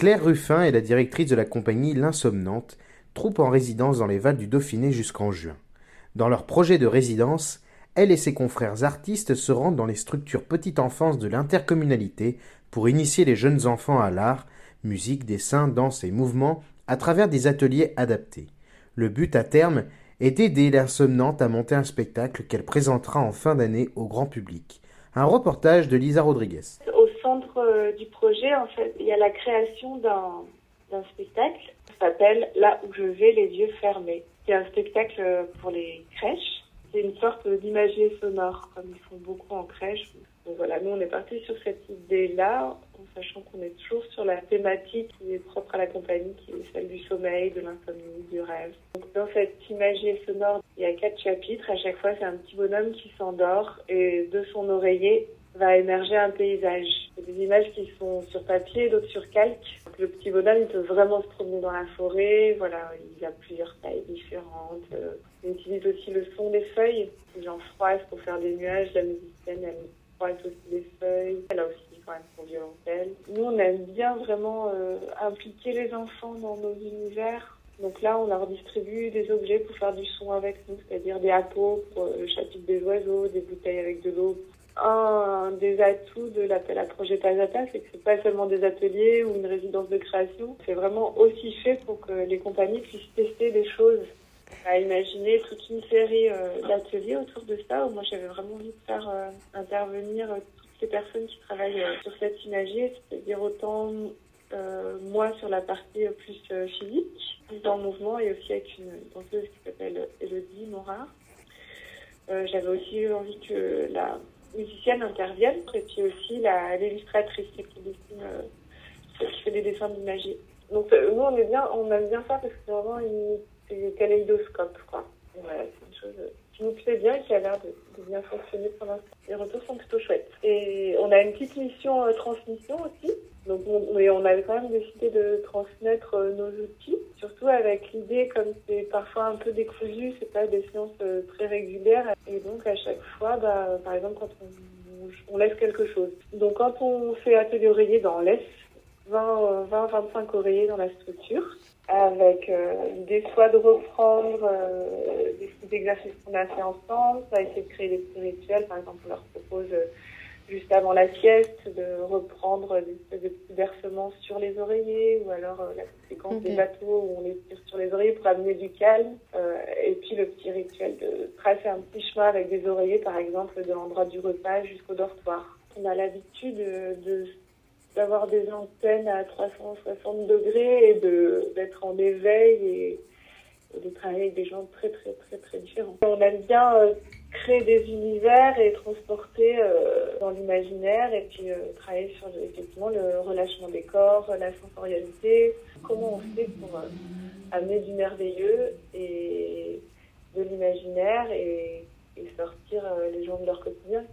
Claire Ruffin est la directrice de la compagnie L'Insomnante, troupe en résidence dans les Vals du Dauphiné jusqu'en juin. Dans leur projet de résidence, elle et ses confrères artistes se rendent dans les structures petite enfance de l'intercommunalité pour initier les jeunes enfants à l'art, musique, dessin, danse et mouvement à travers des ateliers adaptés. Le but à terme est d'aider l'insomnante à monter un spectacle qu'elle présentera en fin d'année au grand public. Un reportage de Lisa Rodriguez. Centre euh, du projet, en fait, il y a la création d'un spectacle qui s'appelle Là où je vais, les yeux fermés. C'est un spectacle pour les crèches. C'est une sorte d'imagier sonore, comme ils font beaucoup en crèche. Donc voilà, nous on est parti sur cette idée-là, en sachant qu'on est toujours sur la thématique qui est propre à la compagnie, qui est celle du sommeil, de l'insomnie, du rêve. Dans cette imagier sonore, il y a quatre chapitres. À chaque fois, c'est un petit bonhomme qui s'endort et de son oreiller va émerger un paysage. Des images qui sont sur papier, d'autres sur calque. Le petit bonhomme, il peut vraiment se promener dans la forêt. Voilà, il a plusieurs tailles différentes. Euh, il utilise aussi le son des feuilles. Les gens froissent pour faire des nuages. La musicienne, elle froisse aussi les feuilles. Elle a aussi quand même son violoncelle. Nous, on aime bien vraiment euh, impliquer les enfants dans nos univers. Donc là, on leur distribue des objets pour faire du son avec nous, c'est-à-dire des appos pour euh, le chapitre des oiseaux, des bouteilles avec de l'eau un des atouts de l'appel à projet Pazata, c'est que c'est pas seulement des ateliers ou une résidence de création, c'est vraiment aussi fait pour que les compagnies puissent tester des choses. À imaginer toute une série euh, d'ateliers autour de ça, moi j'avais vraiment envie de faire euh, intervenir euh, toutes les personnes qui travaillent sur cette imagerie, c'est-à-dire autant moi sur la partie plus physique, dans le mouvement, et aussi avec une danseuse qui s'appelle Elodie Morard. j'avais aussi envie que la musicienne intervienne, et puis aussi l'illustratrice qui, euh, qui fait des dessins d'imagerie. Donc euh, nous on est bien, on aime bien ça parce que c'est vraiment une, kaléidoscope quoi. voilà, c'est une chose qui nous plaît bien et qui a l'air de, bien fonctionner pour l'instant. Les retours sont plutôt chouettes. Et on a une petite mission euh, transmission aussi. Donc on, mais on avait quand même décidé de transmettre nos outils, surtout avec l'idée, comme c'est parfois un peu décousu, c'est pas des séances très régulières, et donc à chaque fois, bah, par exemple quand on, on, laisse quelque chose. Donc quand on fait atelier oreiller, bah, on laisse 20-25 oreillers dans la structure, avec euh, l'idée soit de reprendre euh, des exercices qu'on a fait ensemble, soit essayer de créer des petits rituels, par exemple on leur propose euh, juste avant la sieste, de reprendre des de petits versements sur les oreillers, ou alors euh, la séquence des bateaux où on les tire sur les oreillers pour amener du calme, euh, et puis le petit rituel de tracer un petit chemin avec des oreillers, par exemple, de l'endroit du repas jusqu'au dortoir. On a l'habitude de d'avoir des antennes à 360 degrés et de d'être en éveil et, de travailler avec des gens très très très très différents. On aime bien euh, créer des univers et transporter euh, dans l'imaginaire et puis euh, travailler sur effectivement le relâchement des corps, la sensorialité, comment on fait pour euh, amener du merveilleux et de l'imaginaire et, et sortir les gens de leur quotidien?